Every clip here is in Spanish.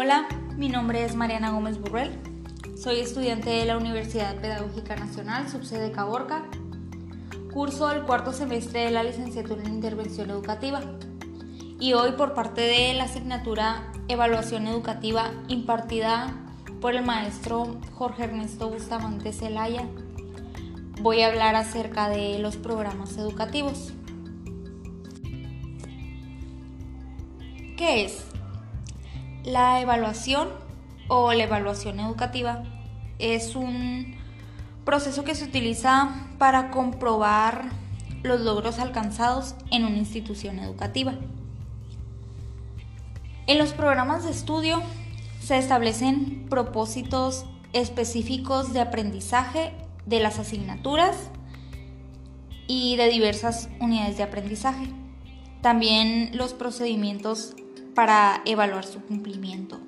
Hola, mi nombre es Mariana Gómez Burrell. Soy estudiante de la Universidad Pedagógica Nacional, subsede Caborca. Curso el cuarto semestre de la licenciatura en Intervención Educativa. Y hoy por parte de la asignatura Evaluación Educativa impartida por el maestro Jorge Ernesto Bustamante Celaya, voy a hablar acerca de los programas educativos. ¿Qué es? La evaluación o la evaluación educativa es un proceso que se utiliza para comprobar los logros alcanzados en una institución educativa. En los programas de estudio se establecen propósitos específicos de aprendizaje de las asignaturas y de diversas unidades de aprendizaje. También los procedimientos para evaluar su cumplimiento.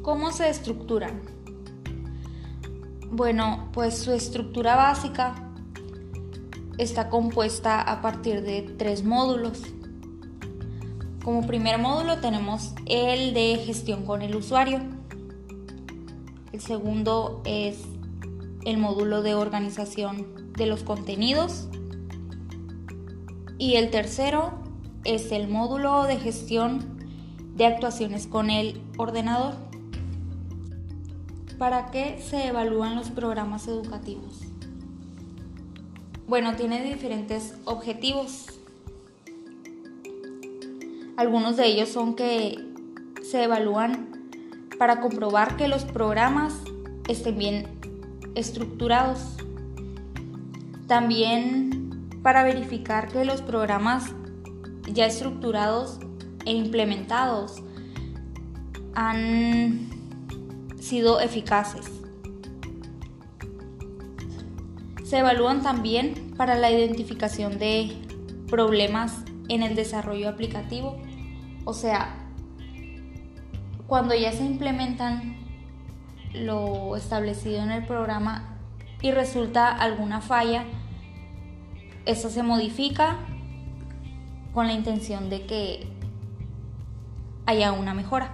¿Cómo se estructuran? Bueno, pues su estructura básica está compuesta a partir de tres módulos. Como primer módulo tenemos el de gestión con el usuario. El segundo es el módulo de organización de los contenidos y el tercero es el módulo de gestión de actuaciones con el ordenador. ¿Para qué se evalúan los programas educativos? Bueno, tiene diferentes objetivos. Algunos de ellos son que se evalúan para comprobar que los programas estén bien estructurados. También para verificar que los programas ya estructurados e implementados han sido eficaces. Se evalúan también para la identificación de problemas en el desarrollo aplicativo, o sea, cuando ya se implementan lo establecido en el programa y resulta alguna falla, esto se modifica con la intención de que haya una mejora.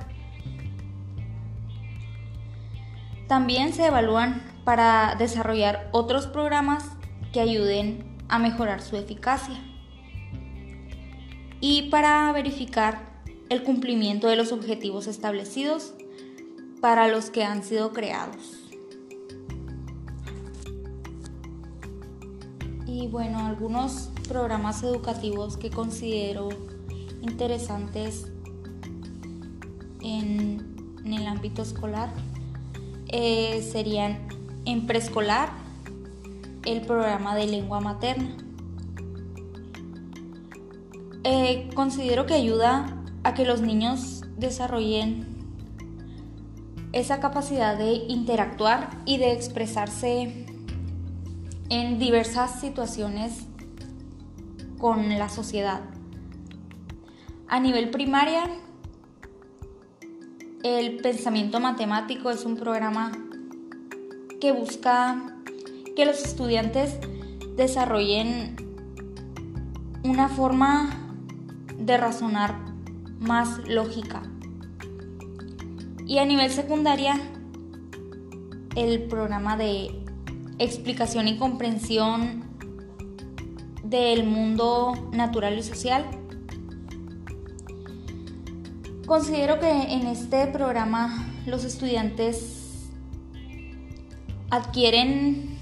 También se evalúan para desarrollar otros programas que ayuden a mejorar su eficacia y para verificar el cumplimiento de los objetivos establecidos para los que han sido creados. Y bueno, algunos programas educativos que considero interesantes en, el ámbito escolar eh, serían en preescolar el programa de lengua materna. Eh, considero que ayuda a que los niños desarrollen esa capacidad de interactuar y de expresarse en diversas situaciones con la sociedad. A nivel primaria, el pensamiento matemático es un programa que busca que los estudiantes desarrollen una forma de razonar más lógica. Y a nivel secundaria, el programa de explicación y comprensión del mundo natural y social. Considero que en este programa los estudiantes adquieren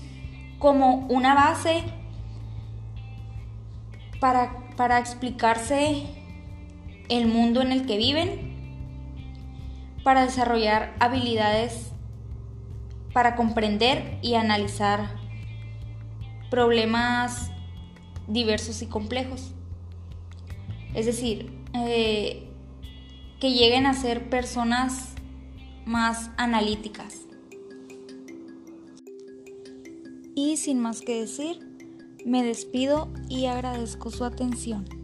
como una base para, para explicarse el mundo en el que viven, para desarrollar habilidades para comprender y analizar problemas diversos y complejos. Es decir, eh, que lleguen a ser personas más analíticas. Y sin más que decir, me despido y agradezco su atención.